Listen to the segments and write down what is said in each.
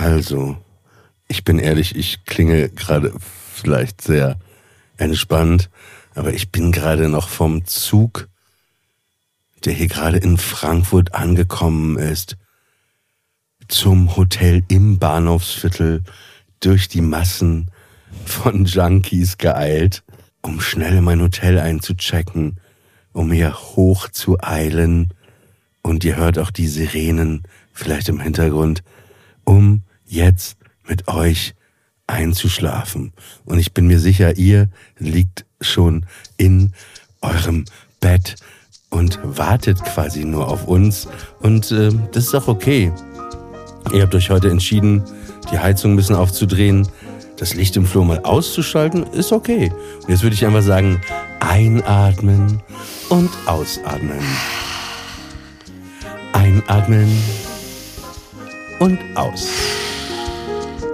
Also, ich bin ehrlich, ich klinge gerade vielleicht sehr entspannt, aber ich bin gerade noch vom Zug, der hier gerade in Frankfurt angekommen ist, zum Hotel im Bahnhofsviertel durch die Massen von Junkies geeilt, um schnell in mein Hotel einzuchecken, um hier hoch zu eilen. Und ihr hört auch die Sirenen vielleicht im Hintergrund, um jetzt mit euch einzuschlafen. Und ich bin mir sicher, ihr liegt schon in eurem Bett und wartet quasi nur auf uns. Und äh, das ist auch okay. Ihr habt euch heute entschieden, die Heizung ein bisschen aufzudrehen, das Licht im Flur mal auszuschalten, ist okay. Und jetzt würde ich einfach sagen, einatmen und ausatmen. Einatmen und aus.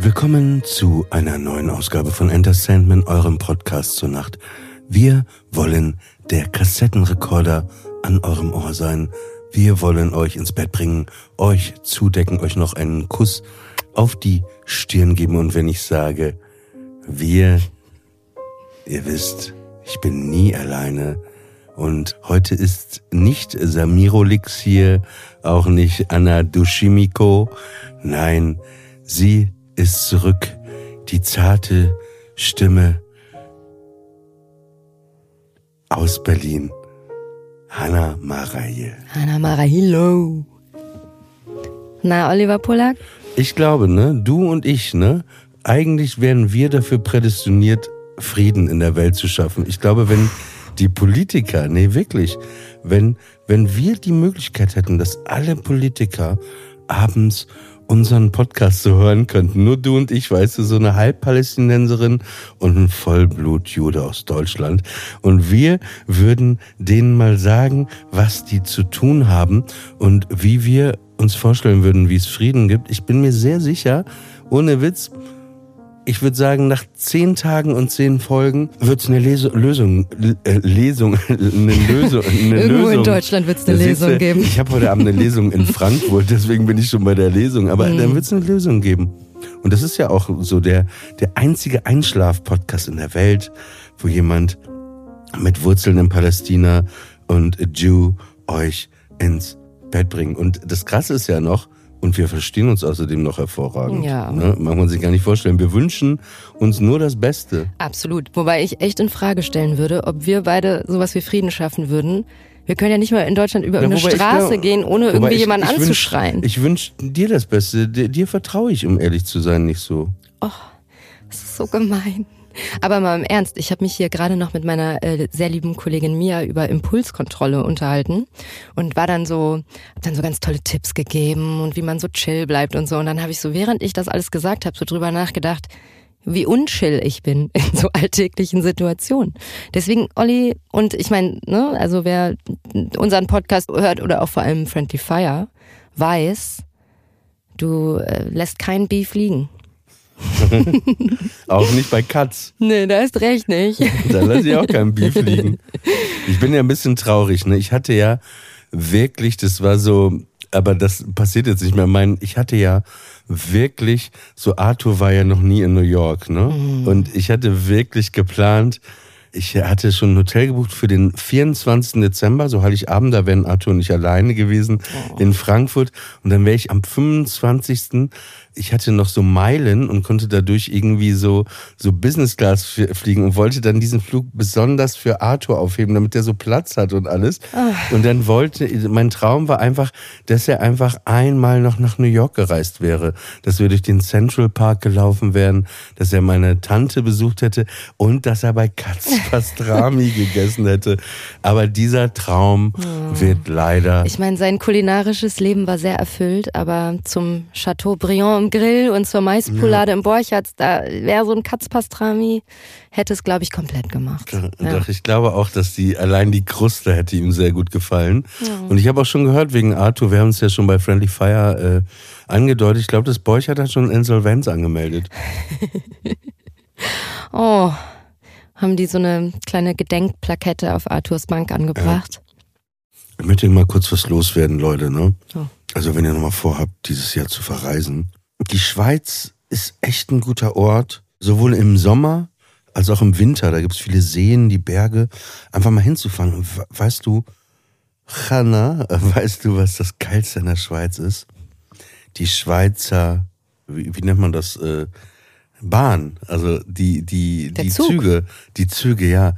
Willkommen zu einer neuen Ausgabe von Enter Sandman, eurem Podcast zur Nacht. Wir wollen der Kassettenrekorder an eurem Ohr sein. Wir wollen euch ins Bett bringen, euch zudecken, euch noch einen Kuss auf die Stirn geben. Und wenn ich sage, wir, ihr wisst, ich bin nie alleine. Und heute ist nicht Samirolix hier, auch nicht Anna Dushimiko. Nein, sie ist zurück. Die zarte Stimme aus Berlin. Hanna Maraille. Hanna Maraillo. Na, Oliver Polak? Ich glaube, ne, du und ich, ne, eigentlich wären wir dafür prädestiniert, Frieden in der Welt zu schaffen. Ich glaube, wenn die Politiker, nee, wirklich, wenn, wenn wir die Möglichkeit hätten, dass alle Politiker abends unseren Podcast so hören könnten. Nur du und ich, weißt du, so eine Halbpalästinenserin und ein Vollblutjude aus Deutschland. Und wir würden denen mal sagen, was die zu tun haben und wie wir uns vorstellen würden, wie es Frieden gibt. Ich bin mir sehr sicher, ohne Witz, ich würde sagen, nach zehn Tagen und zehn Folgen wird es eine Leso Lösung, äh, Lesung, eine Lösung. Eine Irgendwo Lösung. in Deutschland wird es eine Lesung geben. Ich habe heute Abend eine Lesung in Frankfurt, deswegen bin ich schon bei der Lesung. Aber Mhm. dann wird es eine Lösung geben. Und das ist ja auch so der, der einzige Einschlaf-Podcast in der Welt, wo jemand mit Wurzeln in Palästina und Jew euch ins Bett bringt. Und das Krasse ist ja noch, und wir verstehen uns außerdem noch hervorragend. Ja. Ne? Mag man sich gar nicht vorstellen. Wir wünschen uns nur das Beste. Absolut. Wobei ich echt in Frage stellen würde, ob wir beide sowas wie Frieden schaffen würden. Wir können ja nicht mal in Deutschland über Ja, ich Straße glaub- gehen, ohne irgendwie ich- jemanden ich wünsch- anzuschreien. Ich wünsche dir das Beste. Dir, dir vertraue ich, um ehrlich zu sein, nicht so. Das ist so gemein. Aber mal im Ernst, ich habe mich hier gerade noch mit meiner äh, sehr lieben Kollegin Mia über Impulskontrolle unterhalten und war dann so, hab dann so ganz tolle Tipps gegeben und wie man so chill bleibt und so. Und dann habe ich so, während ich das alles gesagt habe, so drüber nachgedacht, wie unchill ich bin in so alltäglichen Situationen. Deswegen, Olli, und ich meine, ne, also wer unseren Podcast hört oder auch vor allem Friendly Fire, weiß, du äh, lässt kein Beef liegen. Auch nicht bei Katz. Nee, da ist recht nicht. Da lasse ich auch kein Beef liegen. Ich bin ja ein bisschen traurig. Ne? Ich hatte ja wirklich, das war so, aber das passiert jetzt nicht mehr. Mein, ich hatte ja wirklich, so Arthur war ja noch nie in New York, ne? Und ich hatte wirklich geplant, ich hatte schon ein Hotel gebucht für den 24. Dezember, so Heiligabend, da wären Arthur und ich alleine gewesen in Frankfurt. Und dann wäre ich am 25. Ich hatte noch so Meilen und konnte dadurch irgendwie so, so Business Class fliegen und wollte dann diesen Flug besonders für Arthur aufheben, damit er so Platz hat und alles. Und dann wollte, mein Traum war einfach, dass er einfach einmal noch nach New York gereist wäre, dass wir durch den Central Park gelaufen wären, dass er meine Tante besucht hätte und dass er bei Katz Pastrami gegessen hätte. Aber dieser Traum oh. wird leider. Ich meine, sein kulinarisches Leben war sehr erfüllt, aber zum Chateaubriand im Grill und zur Maispoulade ja. im Borchards, da wäre so ein Katzpastrami, hätte es, glaube ich, komplett gemacht. Doch, ja. ich glaube auch, dass die allein die Kruste hätte ihm sehr gut gefallen. Ja. Und ich habe auch schon gehört wegen Arthur, wir haben es ja schon bei Friendly Fire äh, angedeutet, ich glaube, das Borchardt hat schon Insolvenz angemeldet. oh, haben die so eine kleine Gedenkplakette auf Arthurs Bank angebracht. Ich möchte mal kurz was loswerden, Leute. Ne? Oh. Also wenn ihr nochmal vorhabt, dieses Jahr zu verreisen. Die Schweiz ist echt ein guter Ort, sowohl im Sommer als auch im Winter. Da gibt es viele Seen, die Berge. Einfach mal hinzufahren. Und weißt du, Hanna, weißt du, was das Geilste in der Schweiz ist? Die Schweizer, wie, wie nennt man das? Äh, Bahn, also die, die, die Züge, die Züge, ja.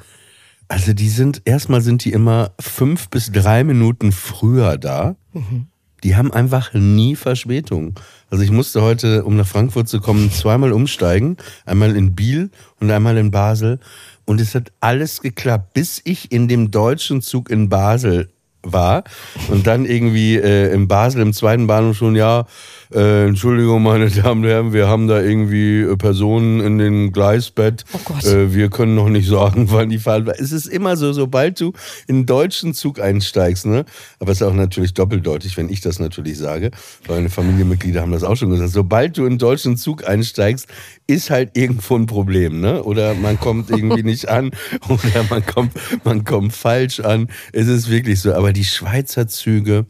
Also die sind, erstmal sind die immer fünf bis drei Minuten früher da. Mhm. Die haben einfach nie Verspätung. Also ich musste heute, um nach Frankfurt zu kommen, zweimal umsteigen. Einmal in Biel und einmal in Basel. Und es hat alles geklappt, bis ich in dem deutschen Zug in Basel war. Und dann irgendwie äh, in Basel im zweiten Bahnhof schon, ja, äh, Entschuldigung, meine Damen und Herren, wir haben da irgendwie äh, Personen in dem Gleisbett. Oh Gott. Äh, wir können noch nicht sagen, wann die fahren. Es ist immer so, sobald du in einen deutschen Zug einsteigst, ne? Aber es ist auch natürlich doppeldeutig, wenn ich das natürlich sage. Weil meine Familienmitglieder haben das auch schon gesagt. Sobald du in einen deutschen Zug einsteigst, ist halt irgendwo ein Problem, ne? Oder man kommt irgendwie nicht an oder man kommt, man kommt falsch an. Es ist wirklich so. Aber die Schweizer Züge,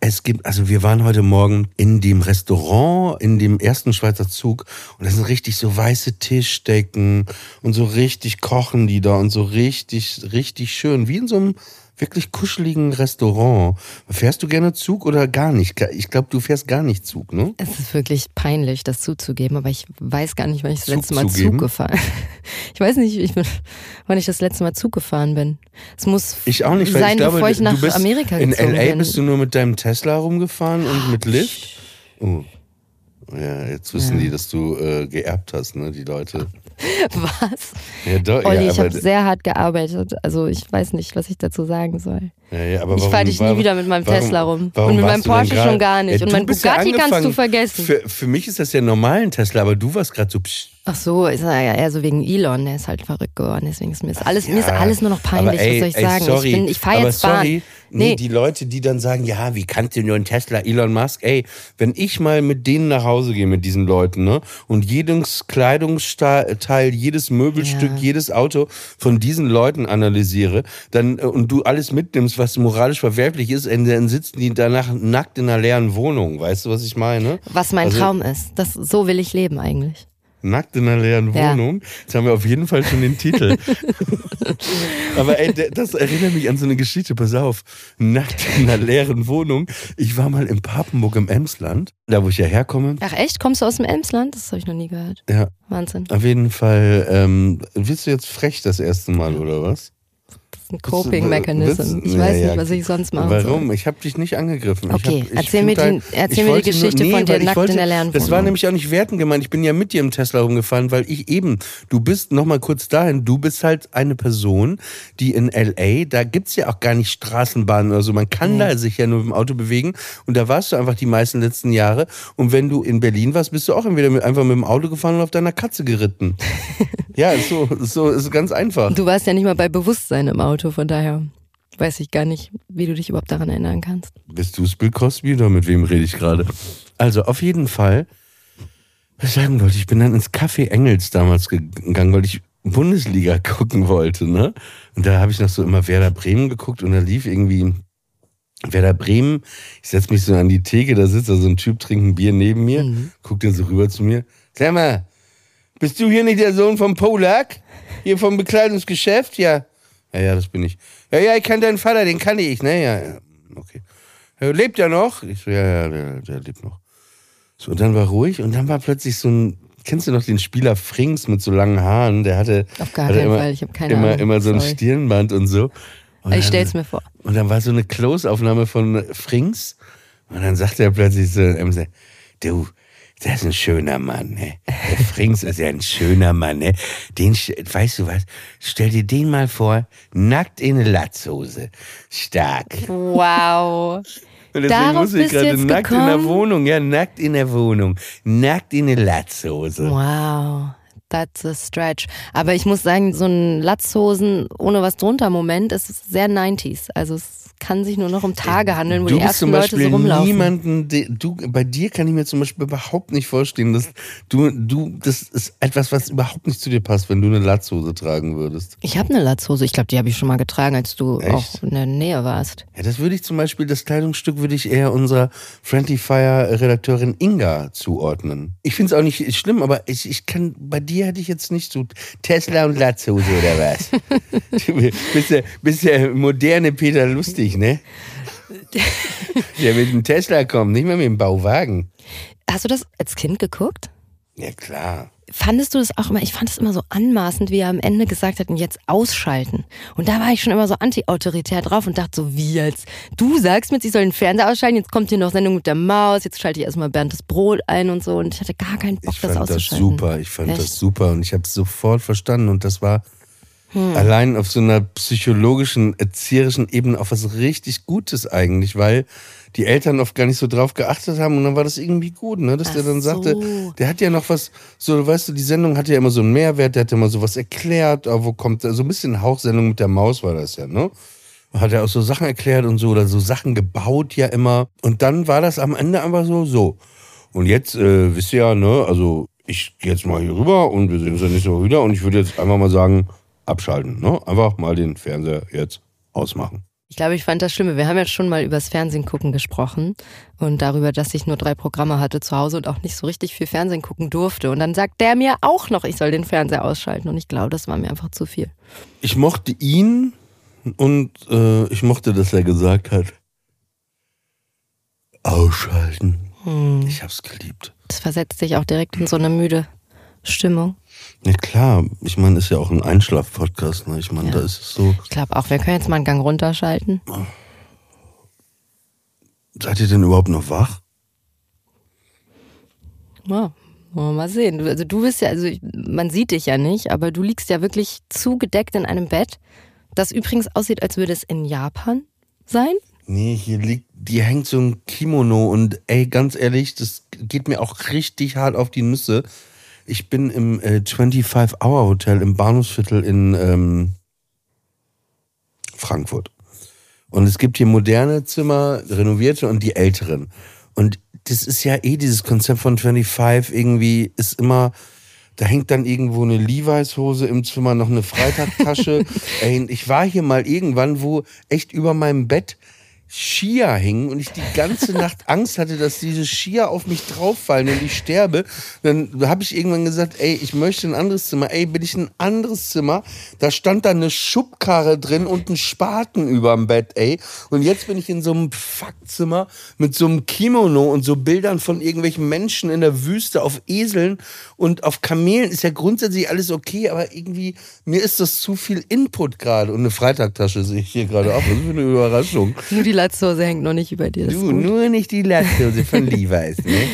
es gibt, also wir waren heute Morgen in dem Restaurant, in dem ersten Schweizer Zug und da sind richtig so weiße Tischdecken und so richtig kochen die da und so richtig, richtig schön, wie in so einem wirklich kuscheligen Restaurant. Fährst du gerne Zug oder gar nicht? Ich glaube, du fährst gar nicht Zug, ne? Es ist wirklich peinlich, das zuzugeben, aber ich weiß gar nicht, wann ich das Zug letzte Mal zugeben? Zug gefahren Ich weiß nicht, ich bin, wann ich das letzte Mal Zug gefahren bin. Es muss ich auch nicht, sein, ich glaube, bevor ich nach Amerika gezogen bin. In LA bist du nur mit deinem Tesla rumgefahren und mit Lyft? Oh. Ja, jetzt wissen ja. die, dass du äh, geerbt hast, ne, die Leute. Was? Ja, doch, Olli, ja, ich habe sehr hart gearbeitet. Also ich weiß nicht, was ich dazu sagen soll. Ja, ja, aber ich fahre dich nie wieder mit meinem warum, Tesla rum. Und mit meinem Porsche schon gar nicht. und mein Bugatti kannst du vergessen. Für, für mich ist das ja normal ein Tesla, aber du warst gerade so psch. Ach so, ist er ja eher so wegen Elon, der ist halt verrückt geworden. Deswegen ist mir, ist alles, mir ist alles nur noch peinlich, ey, was soll ich ey, sagen? Sorry, ich, ich fahre jetzt Bahn. Sorry, Nee. nee. die Leute, die dann sagen, ja, wie kannst du nur ein Tesla, Elon Musk? Ey, wenn ich mal mit denen nach Hause gehe, mit diesen Leuten, ne, und jedes Kleidungsteil, jedes Möbelstück, ja. jedes Auto von diesen Leuten analysiere, dann, äh, und du alles mitnimmst, was moralisch verwerflich ist, dann sitzen die danach nackt in einer leeren Wohnung. Weißt du, was ich meine? Was mein also, Traum ist. Das, so will ich leben eigentlich. Nackt in einer leeren ja. Wohnung. Jetzt haben wir auf jeden Fall schon den Titel. Aber ey, das erinnert mich an so eine Geschichte. Pass auf. Nackt in einer leeren Wohnung. Ich war mal in Papenburg im Emsland, da wo ich ja herkomme. Ach echt? Kommst du aus dem Emsland? Das habe ich noch nie gehört. Ja. Wahnsinn. Auf jeden Fall. Ähm, willst du jetzt frech das erste Mal oder was? Ein Coping-Mechanism. Ich weiß nicht, was ich sonst mache. Warum? Soll. Ich habe dich nicht angegriffen. Okay, hab, erzähl mir, die, erzähl mir die Geschichte nur, nee, von dir nackt wollte, in der Lernwohnung. Das war nämlich auch nicht werten gemeint. Ich bin ja mit dir im Tesla rumgefahren, weil ich eben, du bist, nochmal kurz dahin, du bist halt eine Person, die in L.A., da gibt's ja auch gar nicht Straßenbahnen oder so. Man kann mhm. da sich ja nur mit dem Auto bewegen. Und da warst du einfach die meisten letzten Jahre. Und wenn du in Berlin warst, bist du auch entweder mit, einfach mit dem Auto gefahren und auf deiner Katze geritten. ja, ist so, ist so, ist ganz einfach. Du warst ja nicht mal bei Bewusstsein im Auto, von daher weiß ich gar nicht, wie du dich überhaupt daran erinnern kannst. Bist du Bill Cosby oder mit wem rede ich gerade? Also auf jeden Fall, was sagen wollte, ich bin dann ins Café Engels damals gegangen, weil ich Bundesliga gucken wollte, ne? Und da habe ich noch so immer Werder Bremen geguckt und da lief irgendwie Werder Bremen. Ich setze mich so an die Theke, da sitzt da so ein Typ, trinkt ein Bier neben mir, mhm. guckt dann so rüber zu mir. Sag mal, bist du hier nicht der Sohn von Polak? Hier vom Bekleidungsgeschäft? Ja. Ja, ja, das bin ich. Ja, ja, ich kenne deinen Vater, den kann ich, ne? Ja, ja, okay. Ja, lebt er noch? Ich so, ja, ja, der, der lebt noch. So, und dann war ruhig und dann war plötzlich so ein, kennst du noch den Spieler Frings mit so langen Haaren? Der hatte, Auf gar keinen immer, Fall, ich keine immer, Ahnung. Immer so ein Sorry. Stirnband und so. Und ich stell's mir vor. Und dann war so eine Close-Aufnahme von Frings und dann sagte er plötzlich so, du, Das ist ein schöner Mann, ne? Der Frings ist ja ein schöner Mann, ne? Den, weißt du was? Stell dir den mal vor, nackt in eine Latzhose. Stark. Wow. Und deswegen Darauf muss ich gerade nackt in der gekommen? Wohnung, ja, nackt in der Wohnung. Nackt in eine Latzhose. Wow. That's a stretch. Aber ich muss sagen, so ein Latzhosen ohne was drunter Moment ist sehr 90s. Also es kann sich nur noch um Tage handeln, wo du die ersten zum Leute Beispiel so rumlaufen. niemanden, de- du, bei dir kann ich mir zum Beispiel überhaupt nicht vorstellen, dass du, du, das ist etwas, was überhaupt nicht zu dir passt, wenn du eine Latzhose tragen würdest. Ich habe eine Latzhose. Ich glaube, die habe ich schon mal getragen, als du Echt? auch in der Nähe warst. Ja, das würde ich zum Beispiel, das Kleidungsstück würde ich eher unserer Friendly Fire Redakteurin Inga zuordnen. Ich finde es auch nicht schlimm, aber ich, ich kann, bei dir hätte ich jetzt nicht so Tesla und Latzhose oder was? du bist der, bist der moderne Peter Lustig, ne? Der mit dem Tesla kommt, nicht mehr mit dem Bauwagen. Hast du das als Kind geguckt? Ja, klar. Fandest du das auch immer, ich fand es immer so anmaßend, wie er am Ende gesagt hat, und jetzt ausschalten. Und da war ich schon immer so anti-autoritär drauf und dachte so, wie jetzt? Du sagst mir, ich soll den Fernseher ausschalten, jetzt kommt hier noch Sendung mit der Maus, jetzt schalte ich erstmal Bernd das Brot ein und so und ich hatte gar keinen Bock, Ich das fand das auszuschalten. super, ich fand Echt? das super und ich habe es sofort verstanden und das war Hm. allein auf so einer psychologischen, erzieherischen Ebene auch was richtig Gutes eigentlich, weil die Eltern oft gar nicht so drauf geachtet haben und dann war das irgendwie gut, ne, dass Ach der dann sagte, so. der hat ja noch was, so, weißt du, die Sendung hatte ja immer so einen Mehrwert, der hat ja immer so was erklärt, aber wo kommt, so ein bisschen Hauchsendung mit der Maus war das ja, ne? Hat er auch so Sachen erklärt und so oder so Sachen gebaut ja immer. Und dann war das am Ende einfach so, so. Und jetzt, äh, wisst ihr ja, ne, also ich gehe jetzt mal hier rüber und wir sehen uns ja nicht so wieder und ich würde jetzt einfach mal sagen, abschalten, ne? Einfach mal den Fernseher jetzt ausmachen. Ich glaube, ich fand das Schlimme. Wir haben ja schon mal übers Fernsehen gucken gesprochen und darüber, dass ich nur drei Programme hatte zu Hause und auch nicht so richtig viel Fernsehen gucken durfte. Und dann sagt der mir auch noch, ich soll den Fernseher ausschalten. Und ich glaube, das war mir einfach zu viel. Ich mochte ihn und äh, ich mochte, dass er gesagt hat, ausschalten. Ich hab's geliebt. Das versetzt sich auch direkt in so eine müde Stimmung. Ja klar, ich meine, ist ja auch ein Einschlaf-Podcast, ne? Ich meine, Ja. da ist es so. Ich glaube auch, wir können jetzt mal einen Gang runterschalten. Seid ihr denn überhaupt noch wach? Ja, wollen wir mal sehen. Also du bist ja, also man sieht dich ja nicht, aber du liegst ja wirklich zugedeckt in einem Bett, das übrigens aussieht, als würde es in Japan sein. Nee, hier liegt, die hängt so ein Kimono und ey, ganz ehrlich, das geht mir auch richtig hart auf die Nüsse. Ich bin im äh, 25-Hour-Hotel im Bahnhofsviertel in ähm, Frankfurt. Und es gibt hier moderne Zimmer, renovierte und die älteren. Und das ist ja eh dieses Konzept von 25 irgendwie ist immer, da hängt dann irgendwo eine Levi's-Hose im Zimmer, noch eine Freitagtasche. Ich war hier mal irgendwann, wo echt über meinem Bett Skier hingen und ich die ganze Nacht Angst hatte, dass diese Skier auf mich drauffallen und ich sterbe. Dann habe ich irgendwann gesagt, ey, ich möchte ein anderes Zimmer. Ey, bin ich in ein anderes Zimmer? Da stand da eine Schubkarre drin und ein Spaten überm Bett, ey. Und jetzt bin ich in so einem Fuckzimmer mit so einem Kimono und so Bildern von irgendwelchen Menschen in der Wüste auf Eseln und auf Kamelen. Ist ja grundsätzlich alles okay, aber irgendwie, mir ist das zu viel Input gerade. Und eine Freitagtasche sehe ich hier gerade auch. Was ist eine Überraschung. Latzhose hängt noch nicht über dir. Das Du, nur nicht die Lasthose von Levi's, ne?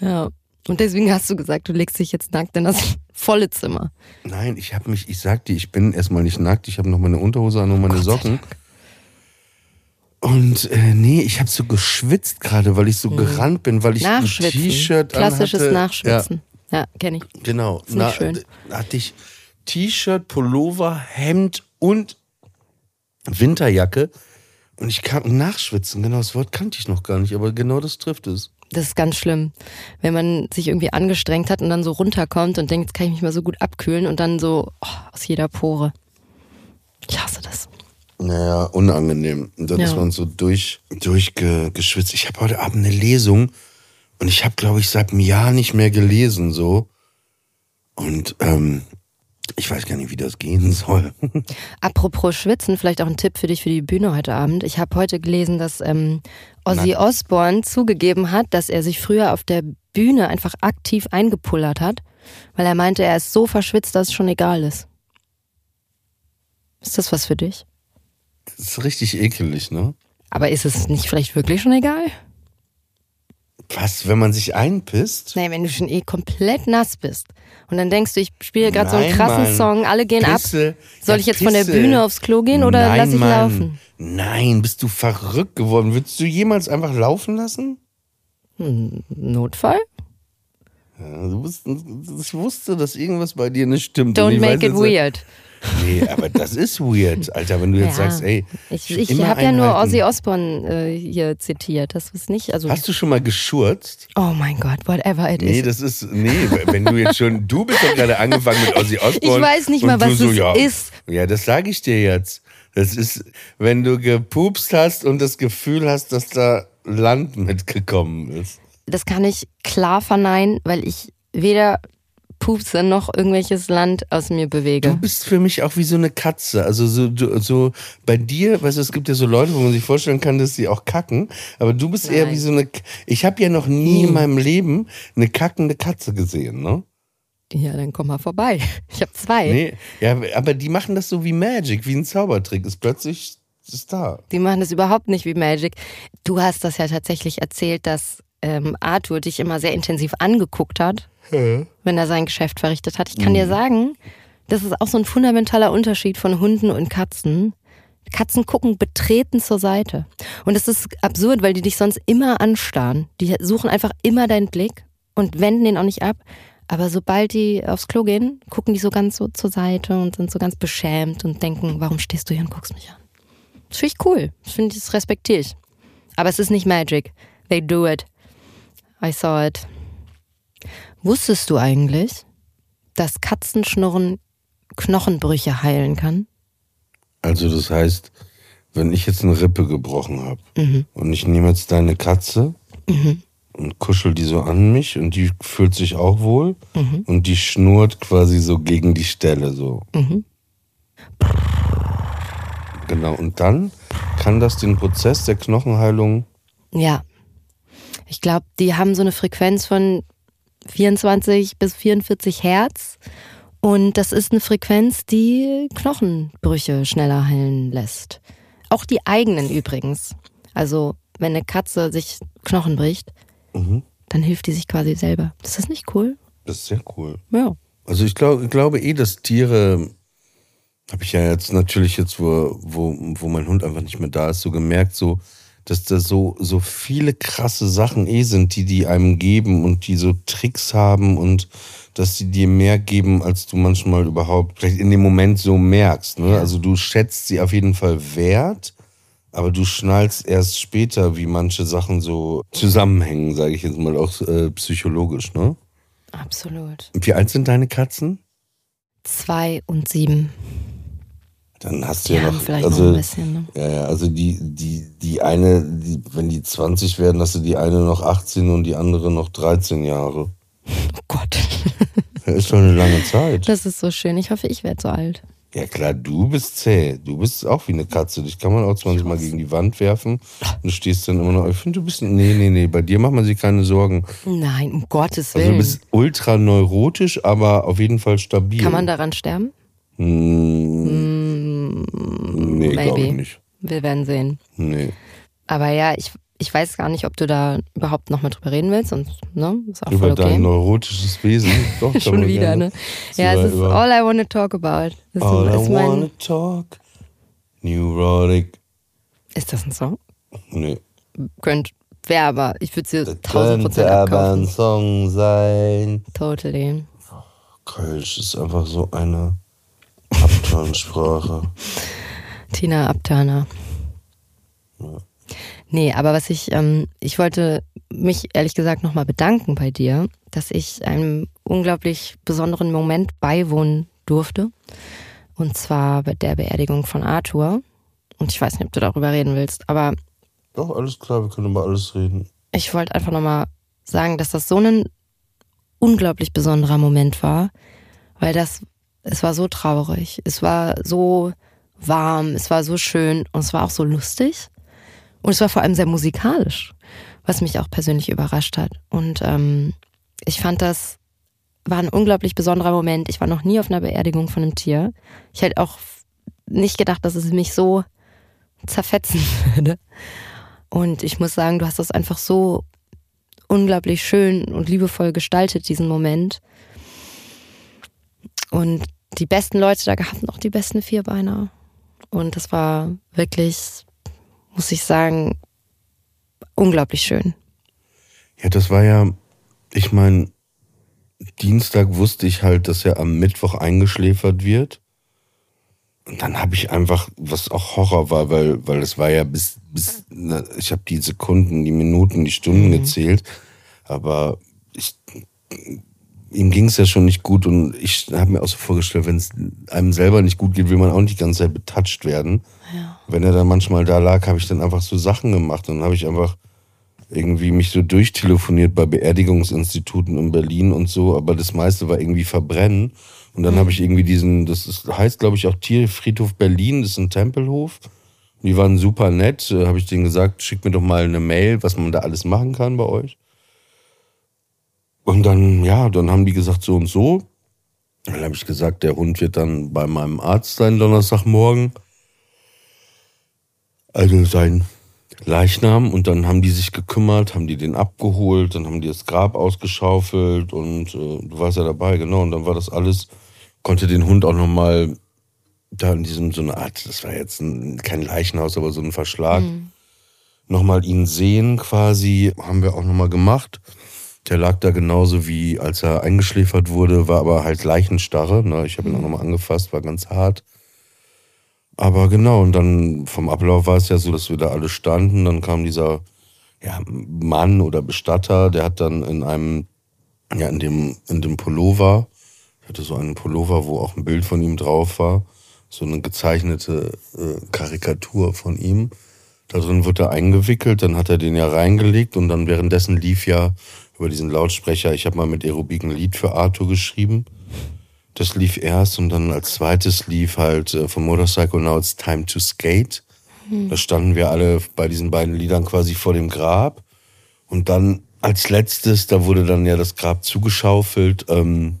Ja. Und deswegen hast du gesagt, du legst dich jetzt nackt in das volle Zimmer. Nein, ich habe mich, ich sag dir, ich bin erstmal nicht nackt, ich habe noch meine Unterhose an und meine sei Socken. Und äh, nee, ich habe so geschwitzt gerade, weil ich so gerannt bin, weil ich ein Mhm. T-Shirt Klassisches anhatte. Nachschwitzen. Ja, kenne ich. Ja, genau. Ist nicht schön. hatte ich T-Shirt, Pullover, Hemd und Winterjacke. Und ich kam nachschwitzen, genau das Wort kannte ich noch gar nicht, aber genau das trifft es. Das ist ganz schlimm, wenn man sich irgendwie angestrengt hat und dann so runterkommt und denkt, jetzt kann ich mich mal so gut abkühlen und dann so oh, aus jeder Pore. Ich hasse das. Naja, unangenehm. Und dann Ja. ist man so durch, durchgeschwitzt. Ich habe heute Abend eine Lesung und ich habe, glaube ich, seit einem Jahr nicht mehr gelesen so. Und ähm, ich weiß gar nicht, wie das gehen soll. Apropos Schwitzen, vielleicht auch ein Tipp für dich für die Bühne heute Abend. Ich habe heute gelesen, dass ähm, Ozzy Osbourne zugegeben hat, dass er sich früher auf der Bühne einfach aktiv eingepullert hat, weil er meinte, er ist so verschwitzt, dass es schon egal ist. Ist das was für dich? Das ist richtig ekelig, ne? Aber ist es nicht vielleicht wirklich schon egal? Was, wenn man sich einpisst? Nee, wenn du schon eh komplett nass bist. Und dann denkst du, ich spiele gerade so einen krassen Mann. Song, alle gehen Pisse. ab. Soll Ja, ich jetzt von der Pisse. Bühne aufs Klo gehen oder Nein, lass ich Mann. laufen? Nein, bist du verrückt geworden? Würdest du jemals einfach laufen lassen? Notfall? Ja, du bist, ich wusste, dass irgendwas bei dir nicht stimmt. Don't make weiß it weird. Nee, aber das ist weird, Alter, wenn du jetzt Ja. sagst, ey, Ich, ich habe ja nur. Ozzy Osbourne äh, hier zitiert. Das ist nicht, also. Hast du schon mal geschurzt? Oh mein Gott, whatever it Nee, is. das ist, nee, wenn du jetzt schon, du bist doch gerade angefangen mit Ozzy Osbourne. Ich weiß nicht mal, was so, es ja, ist. Ja, das sage ich dir jetzt. Das ist, wenn du gepupst hast und das Gefühl hast, dass da Land mitgekommen ist. Das kann ich klar verneinen, weil ich weder pupse noch irgendwelches Land aus mir Du bewege. bist für mich auch wie so eine Katze. Also so, du, so bei dir, weißt du, es gibt ja so Leute, wo man sich vorstellen kann, dass sie auch kacken. Aber du bist eher Nein. wie so eine. Ich habe ja noch nie in meinem Leben eine kackende Katze gesehen, ne? Ja, dann komm mal vorbei. Ich habe zwei. Nee, ja, aber die machen das so wie Magic, wie ein Zaubertrick. Ist plötzlich ist da. Die machen das überhaupt nicht wie Magic. Du hast das ja tatsächlich erzählt, dass ähm, Arthur dich immer sehr intensiv angeguckt hat, wenn er sein Geschäft verrichtet hat. Ich kann Mhm. dir sagen, das ist auch so ein fundamentaler Unterschied von Hunden und Katzen. Katzen gucken betreten zur Seite. Und es ist absurd, weil die dich sonst immer anstarren. Die suchen einfach immer deinen Blick und wenden den auch nicht ab. Aber sobald die aufs Klo gehen, gucken die so ganz so zur Seite und sind so ganz beschämt und denken, warum stehst du hier und guckst mich an? Das finde ich cool. Das finde ich, das respektiere ich. Aber es ist nicht Magic. They do it. I saw it. Wusstest du eigentlich, dass Katzenschnurren Knochenbrüche heilen kann? Also das heißt, wenn ich jetzt eine Rippe gebrochen habe Mhm. und ich nehme jetzt deine Katze und kuschel die so an mich und die fühlt sich auch wohl Mhm. und die schnurrt quasi so gegen die Stelle so. Mhm. Genau, und dann kann das den Prozess der Knochenheilung Ja. Ich glaube, die haben so eine Frequenz von 24 bis 44 Hertz. Und das ist eine Frequenz, die Knochenbrüche schneller heilen lässt. Auch die eigenen übrigens. Also, wenn eine Katze sich Knochen bricht, Mhm. dann hilft die sich quasi selber. Ist das nicht cool? Das ist sehr cool. Ja. Also ich glaube, glaube eh, dass Tiere, habe ich ja jetzt natürlich jetzt, wo, wo, wo mein Hund einfach nicht mehr da ist, so gemerkt, so, dass da so, so viele krasse Sachen eh sind, die die einem geben und die so Tricks haben und dass sie dir mehr geben, als du manchmal überhaupt vielleicht in dem Moment so merkst. Ne? Also du schätzt sie auf jeden Fall wert, aber du schnallst erst später, wie manche Sachen so zusammenhängen, sage ich jetzt mal auch äh, psychologisch. Ne? Absolut. Wie alt sind deine Katzen? Zwei und sieben. Dann hast du ja noch, vielleicht also, noch ein bisschen. Ne? ja, also die, die, die eine, die, wenn die 20 werden, hast du die eine noch 18 und die andere noch 13 Jahre. Oh Gott. Das ist schon eine lange Zeit. Das ist so schön. Ich hoffe, ich werde so alt. Ja klar, du bist zäh. Du bist auch wie eine Katze. Dich kann man auch 20 Mal gegen die Wand werfen. Und du stehst dann immer noch. Ich finde, du bist. Nee, nee, nee. Bei dir macht man sich keine Sorgen. Nein, um Gottes Also du Willen. bist ultra neurotisch, aber auf jeden Fall stabil. Kann man daran sterben? Hm, nee, glaube ich maybe. nicht. Wir werden sehen. Nee. Aber ja, ich, ich weiß gar nicht, ob du da überhaupt noch mal drüber reden willst. Und, ne? Ist auch Über voll dein okay. neurotisches Wesen. Doch, Schon wieder, gerne. ne? Ja, es ist all I want to talk about. Das All ist, I wanna talk. Neurotic. ist das ein Song? Nee. Könnt, wäre aber, ich würde sie Das tausend Prozent könnte aber ein abkaufen. Song sein. Totally. Kölsch ist einfach so eine Abtonsprache. Tina Abturner. Nee, aber was ich, ähm, ich wollte mich ehrlich gesagt nochmal bedanken bei dir, dass ich einem unglaublich besonderen Moment beiwohnen durfte. Und zwar bei der Beerdigung von Arthur. Und ich weiß nicht, ob du darüber reden willst, aber Doch, alles klar, wir können über alles reden. ich wollte einfach nochmal sagen, dass das so ein unglaublich besonderer Moment war, weil das, es war so traurig, es war so warm, es war so schön und es war auch so lustig und es war vor allem sehr musikalisch, was mich auch persönlich überrascht hat. Und ähm, ich fand das war ein unglaublich besonderer Moment. Ich war noch nie auf einer Beerdigung von einem Tier. Ich hätte auch nicht gedacht, dass es mich so zerfetzen würde. Und ich muss sagen, du hast das einfach so unglaublich schön und liebevoll gestaltet, diesen Moment. Und die besten Leute da gehabt, noch die besten Vierbeiner. Und das war wirklich, muss ich sagen, unglaublich schön. Ja, das war ja, ich meine, Dienstag wusste ich halt, dass er am Mittwoch eingeschläfert wird. Und dann habe ich einfach, was auch Horror war, weil, weil es war ja bis, bis ich habe die Sekunden, die Minuten, die Stunden mhm. gezählt. Aber ich, ihm ging es ja schon nicht gut und ich habe mir auch so vorgestellt, wenn es einem selber nicht gut geht, will man auch nicht die ganze Zeit betatscht werden. Ja. Wenn er dann manchmal da lag, habe ich dann einfach so Sachen gemacht und dann habe ich einfach irgendwie mich so durchtelefoniert bei Beerdigungsinstituten in Berlin und so, aber das meiste war irgendwie verbrennen. Und dann mhm. habe ich irgendwie diesen, das ist, heißt glaube ich auch Tierfriedhof Berlin, das ist ein Tempelhof. Die waren super nett, äh, habe ich denen gesagt, schickt mir doch mal eine Mail, was man da alles machen kann bei euch. Und dann, ja, dann haben die gesagt so und so. Dann habe ich gesagt, der Hund wird dann bei meinem Arzt sein Donnerstagmorgen. Also sein Leichnam und dann haben die sich gekümmert, haben die den abgeholt, dann haben die das Grab ausgeschaufelt und äh, du warst ja dabei, genau. Und dann war das alles, konnte den Hund auch nochmal da in diesem, so eine Art, das war jetzt ein, kein Leichenhaus, aber so ein Verschlag, mhm. nochmal ihn sehen quasi, haben wir auch nochmal gemacht. Der lag da genauso wie als er eingeschläfert wurde, war aber halt Leichenstarre. Ne? Ich habe ihn auch nochmal angefasst, war ganz hart. Aber genau, und dann vom Ablauf war es ja so, dass wir da alle standen. Dann kam dieser ja, Mann oder Bestatter, der hat dann in einem, ja, in dem, in dem Pullover, ich hatte so einen Pullover, wo auch ein Bild von ihm drauf war, so eine gezeichnete äh, Karikatur von ihm. Da drin wird er eingewickelt, dann hat er den ja reingelegt und dann währenddessen lief ja über diesen Lautsprecher, ich habe mal mit Aerobik ein Lied für Arthur geschrieben. Das lief erst und dann als zweites lief halt äh, vom Motorcycle Now It's Time to Skate. Mhm. Da standen wir alle bei diesen beiden Liedern quasi vor dem Grab. Und dann als letztes, da wurde dann ja das Grab zugeschaufelt. Ähm,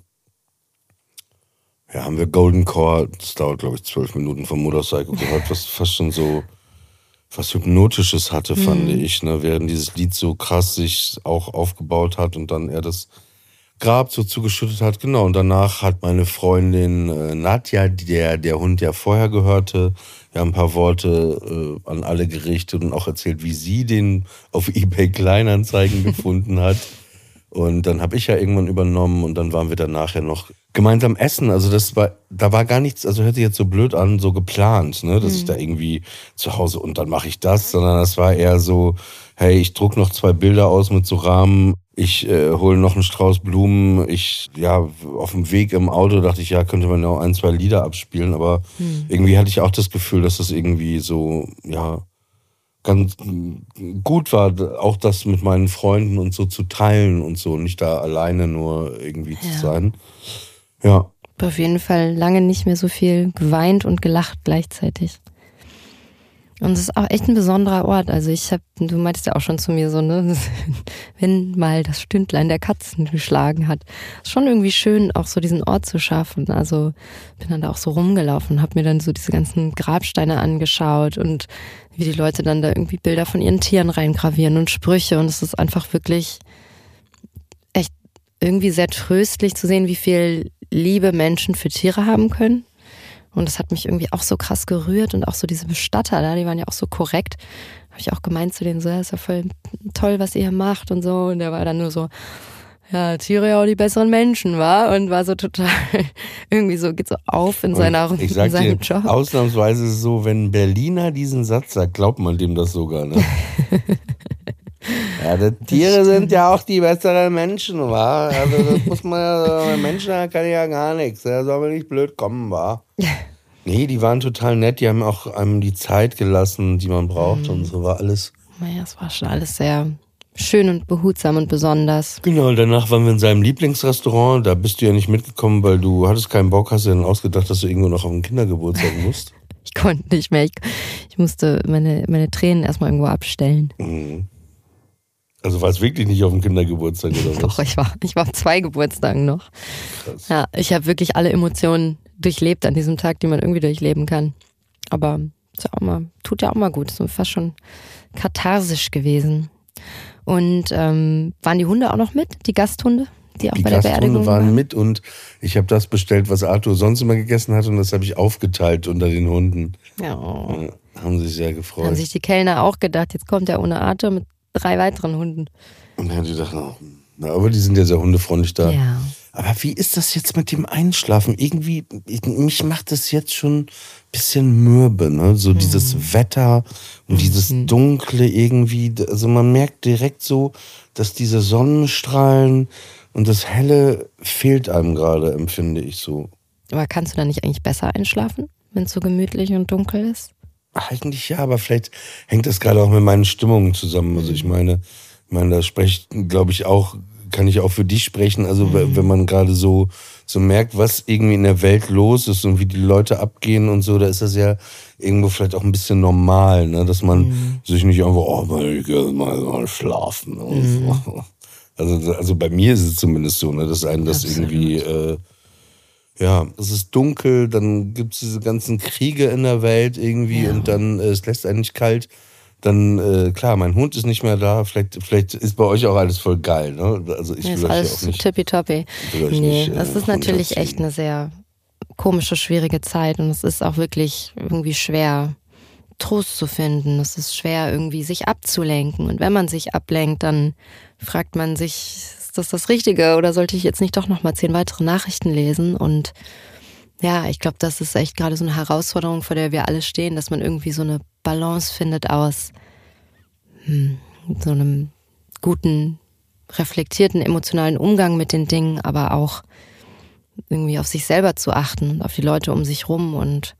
ja, haben wir Golden Core, das dauert glaube ich zwölf Minuten vom Motorcycle gehört, was fast schon so was Hypnotisches hatte, mhm. fand ich, ne? während dieses Lied so krass sich auch aufgebaut hat und dann er das Grab so zugeschüttet hat. Genau, und danach hat meine Freundin äh, Nadja, der der Hund ja vorher gehörte, ja ein paar Worte äh, an alle gerichtet und auch erzählt, wie sie den auf eBay Kleinanzeigen gefunden hat. Und dann habe ich ja irgendwann übernommen und dann waren wir dann nachher noch gemeinsam essen. Also das war, da war gar nichts, also hört sich jetzt so blöd an, so geplant, ne, dass mhm. ich da irgendwie zu Hause und dann mache ich das, sondern das war eher so, hey, ich druck noch zwei Bilder aus mit so Rahmen, ich äh, hole noch einen Strauß Blumen. Ich, ja, auf dem Weg im Auto dachte ich, ja, könnte man ja auch ein, zwei Lieder abspielen. Aber hm. irgendwie hatte ich auch das Gefühl, dass das irgendwie so, ja, ganz gut war, auch das mit meinen Freunden und so zu teilen und so, nicht da alleine nur irgendwie ja. zu sein. Ja. Auf jeden Fall lange nicht mehr so viel geweint und gelacht gleichzeitig. Und es ist auch echt ein besonderer Ort. Also ich habe, du meintest ja auch schon zu mir so, ne, wenn mal das Stündlein der Katzen geschlagen hat. Ist schon irgendwie schön, auch so diesen Ort zu schaffen. Also bin dann da auch so rumgelaufen, habe mir dann so diese ganzen Grabsteine angeschaut und wie die Leute dann da irgendwie Bilder von ihren Tieren reingravieren und Sprüche. Und es ist einfach wirklich echt irgendwie sehr tröstlich zu sehen, wie viel Liebe Menschen für Tiere haben können. Und das hat mich irgendwie auch so krass gerührt und auch so diese Bestatter da, die waren ja auch so korrekt. Habe ich auch gemeint zu denen so, ja, ist ja voll toll, was ihr hier macht und so. Und der war dann nur so, ja, Tiere ja auch die besseren Menschen, war und war so total irgendwie so geht so auf in seiner ich sag in seinem dir, Job. Ausnahmsweise ist es so, wenn ein Berliner diesen Satz sagt, glaubt man dem das sogar, ne? ja, die Tiere sind ja auch die besseren Menschen, wa? Also das muss man ja, Menschen kann ja gar nichts, da soll man nicht blöd kommen, wa? Nee, die waren total nett, die haben auch einem die Zeit gelassen, die man braucht mhm. und so war alles. Naja, es war schon alles sehr schön und behutsam und besonders. Genau, danach waren wir in seinem Lieblingsrestaurant. Da bist du ja nicht mitgekommen, weil du hattest keinen Bock, hast du dann ausgedacht, dass du irgendwo noch auf den Kindergeburtstag musst. ich konnte nicht mehr. Ich, ich, musste meine, meine Tränen erstmal irgendwo abstellen. Mhm. Also war es wirklich nicht auf dem Kindergeburtstag oder was? Doch, ich war, ich war auf zwei Geburtstagen noch. Krass. Ja, ich habe wirklich alle Emotionen durchlebt an diesem Tag, die man irgendwie durchleben kann. Aber ist ja auch mal, tut ja auch mal gut. Ist fast schon katharsisch gewesen. Und ähm, waren die Hunde auch noch mit, die Gasthunde? Die auch Die bei der Gasthunde Beerdigung waren waren? mit und ich habe das bestellt, was Arthur sonst immer gegessen hat und das habe ich aufgeteilt unter den Hunden. Ja. Haben sich sehr gefreut. Haben sich die Kellner auch gedacht, jetzt kommt er ohne Arthur mit drei weiteren Hunden. und ja, die dachten auch, na, aber die sind ja sehr hundefreundlich da. Ja. Aber wie ist das jetzt mit dem Einschlafen? Irgendwie, ich- mich macht das jetzt schon ein bisschen mürbe, ne? So dieses Wetter und dieses Dunkle irgendwie. Also man merkt direkt so, dass diese Sonnenstrahlen und das Helle fehlt einem gerade, empfinde ich so. Aber kannst du da nicht eigentlich besser einschlafen, wenn es so gemütlich und dunkel ist? Eigentlich ja, aber vielleicht hängt das gerade auch mit meinen Stimmungen zusammen. Also ich meine, ich meine, da spreche glaube ich auch, kann ich auch für dich sprechen. Also we- wenn man gerade so so merkt, was irgendwie in der Welt los ist und wie die Leute abgehen und so, da ist das ja irgendwo vielleicht auch ein bisschen normal, ne? dass man sich nicht einfach, oh, ich geh mal, schlafen. Und so. Also also bei mir ist es zumindest so, ne, dass einen das Absolut. irgendwie äh, ja, es ist dunkel, dann gibt es diese ganzen Kriege in der Welt irgendwie Ja. und dann, äh, es lässt einen nicht kalt. Dann, äh, klar, mein Hund ist nicht mehr da. Vielleicht, vielleicht ist bei euch auch alles voll geil, ne? Also ich Nee, ist will alles auch nicht. tippitoppi. Nee, nicht, äh, das ist natürlich echt eine sehr komische, schwierige Zeit und es ist auch wirklich irgendwie schwer, Trost zu finden. Es ist schwer, irgendwie sich abzulenken. Und wenn man sich ablenkt, dann fragt man sich, ist das das Richtige oder sollte ich jetzt nicht doch nochmal zehn weitere Nachrichten lesen? Und ja, ich glaube, das ist echt gerade so eine Herausforderung, vor der wir alle stehen, dass man irgendwie so eine Balance findet aus hm, so einem guten, reflektierten, emotionalen Umgang mit den Dingen, aber auch irgendwie auf sich selber zu achten und auf die Leute um sich rum und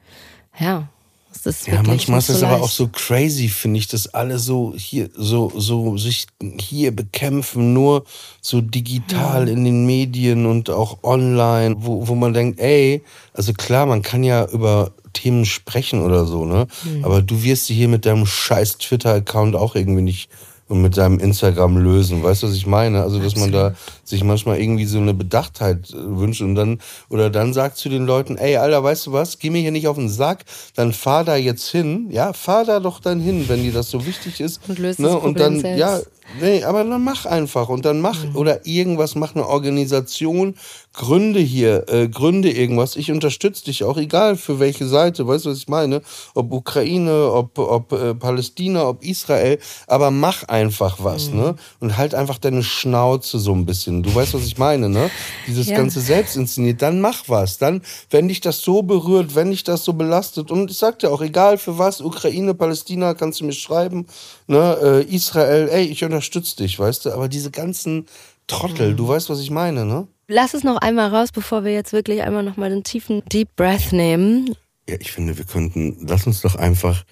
ja, es ist Ja, manchmal ist es so aber leicht. auch so crazy, finde ich, dass alle so hier, so, so sich hier bekämpfen, nur so digital in den Medien und auch online, wo, wo man denkt, ey, also klar, man kann ja über Themen sprechen oder so, ne? Aber du wirst sie hier mit deinem scheiß Twitter-Account auch irgendwie nicht und mit deinem Instagram lösen. Weißt du, was ich meine? Also, dass man da sich manchmal irgendwie so eine Bedachtheit äh, wünscht und dann, oder dann sagt zu den Leuten, ey, Alter, weißt du was, geh mir hier nicht auf den Sack, dann fahr da jetzt hin, ja, fahr da doch dann hin, wenn dir das so wichtig ist. Und löst ne? das Und Problem dann, selbst. ja, nee, aber dann mach einfach und dann mach, Mhm. oder irgendwas, mach eine Organisation, gründe hier, äh, gründe irgendwas. Ich unterstütze dich auch, egal für welche Seite, weißt du, was ich meine? Ob Ukraine, ob, ob äh, Palästina, ob Israel, aber mach einfach was, Mhm. ne? Und halt einfach deine Schnauze so ein bisschen. Du weißt, was ich meine, ne? Dieses Ja. ganze selbst inszeniert, dann mach was. Dann, wenn dich das so berührt, wenn dich das so belastet, und ich sag dir auch, egal für was, Ukraine, Palästina, kannst du mir schreiben, ne? Äh, Israel, ey, ich unterstütze dich, weißt du? Aber diese ganzen Trottel, du weißt, was ich meine, ne? Lass es noch einmal raus, bevor wir jetzt wirklich einmal nochmal den tiefen Deep Breath nehmen. Ja, ich finde, wir könnten, lass uns doch einfach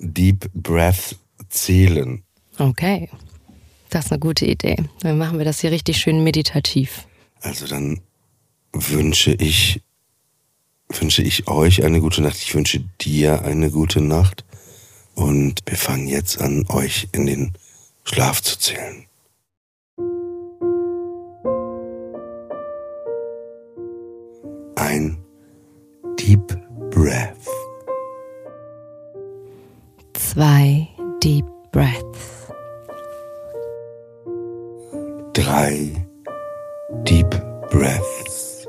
Deep Breath zählen. Okay, das ist eine gute Idee. Dann machen wir das hier richtig schön meditativ. Also dann wünsche ich, wünsche ich euch eine gute Nacht. Ich wünsche dir eine gute Nacht. Und wir fangen jetzt an, euch in den Schlaf zu zählen. Deep Breath. Zwei Deep Breaths. Drei Deep Breaths.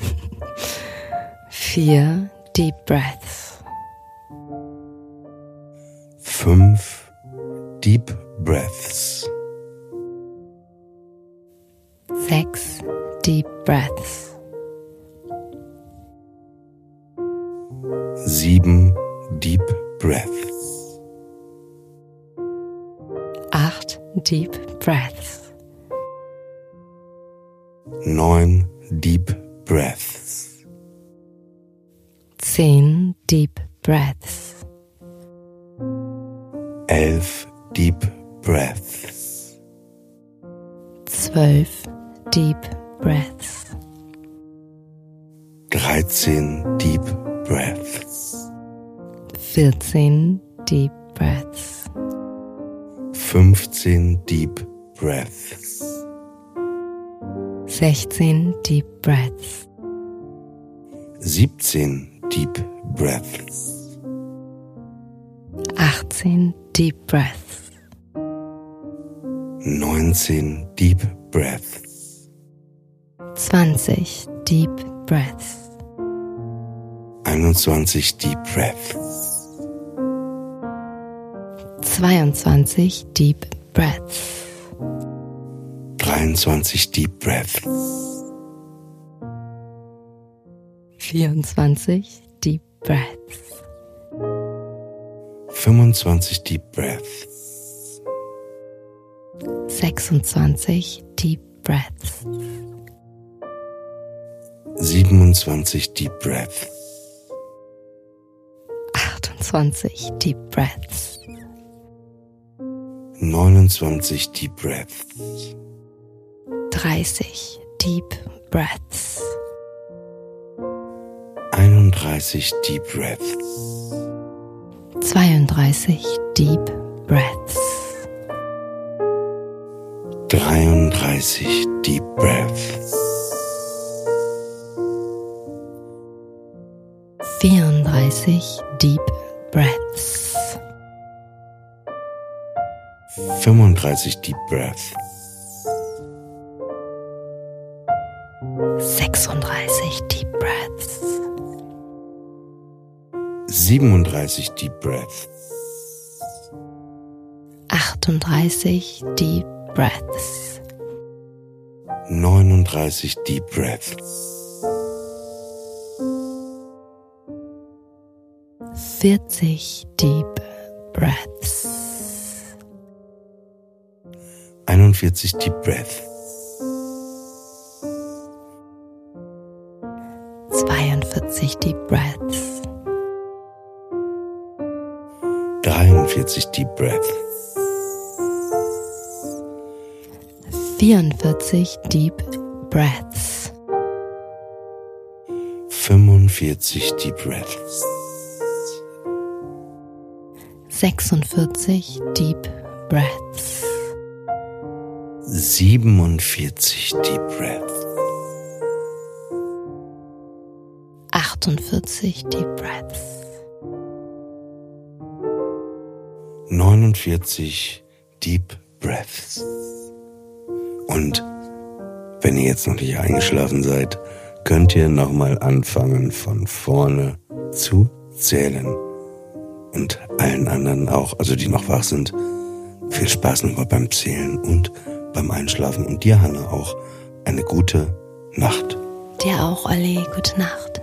Vier Deep Breaths. Fünf Deep Breaths. Sechs Deep Breaths. Sieben Deep Breaths. Acht Deep Breaths. Neun Deep Breaths. Zehn Deep Breaths. Elf Deep Breaths. Zwölf Deep Breaths. Dreizehn Deep Breaths. Vierzehn Deep Breaths. Fünfzehn Deep Breaths. Sechzehn Deep Breaths. Siebzehn Deep Breaths. 18 Deep Breaths. 19 Deep Breaths. 20 Deep Breaths. 21 Deep Breaths. 22 Deep Breaths. 23 Deep Breaths. 24 Deep Breaths. 25 Deep Breaths. 26 Deep Breaths. 27 Deep Breaths. 28 Deep Breaths. 29 Deep Breaths. 30 Deep Breaths. 31 Deep Breaths. 32 Deep Breaths. 33 Deep Breaths. 34 Deep Breaths. 35 Deep Breaths. 36 Deep Breaths. 37 Deep Breaths. 38 Deep Breaths. 39 Deep Breaths. 40 Deep Breaths. 41 Deep Breaths. 42 Deep Breaths. 43 Deep Breaths. 44 Deep Breaths. 45 Deep Breaths. 46 Deep Breaths. 47 Deep Breaths. 48 Deep Breaths. 49 Deep Breaths. Und wenn ihr jetzt noch nicht eingeschlafen seid, könnt ihr nochmal anfangen von vorne zu zählen. Und allen anderen auch, also die noch wach sind, viel Spaß nochmal beim Zählen und beim Einschlafen. Und dir, Hanna, auch eine gute Nacht. Dir auch, Olli. Gute Nacht.